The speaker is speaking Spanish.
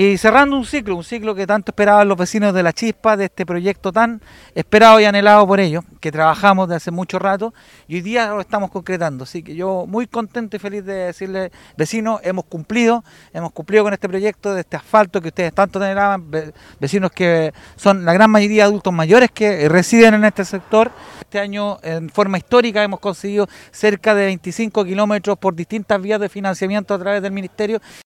Y cerrando un ciclo, un ciclo que tanto esperaban los vecinos de La Chispa, de este proyecto tan esperado y anhelado por ellos, que trabajamos de hace mucho rato y hoy día lo estamos concretando. Así que yo muy contento y feliz de decirle, vecinos, hemos cumplido, hemos cumplido con este proyecto de este asfalto que ustedes tanto anhelaban, vecinos que son la gran mayoría adultos mayores que residen en este sector. Este año, en forma histórica, hemos conseguido cerca de 25 kilómetros por distintas vías de financiamiento a través del Ministerio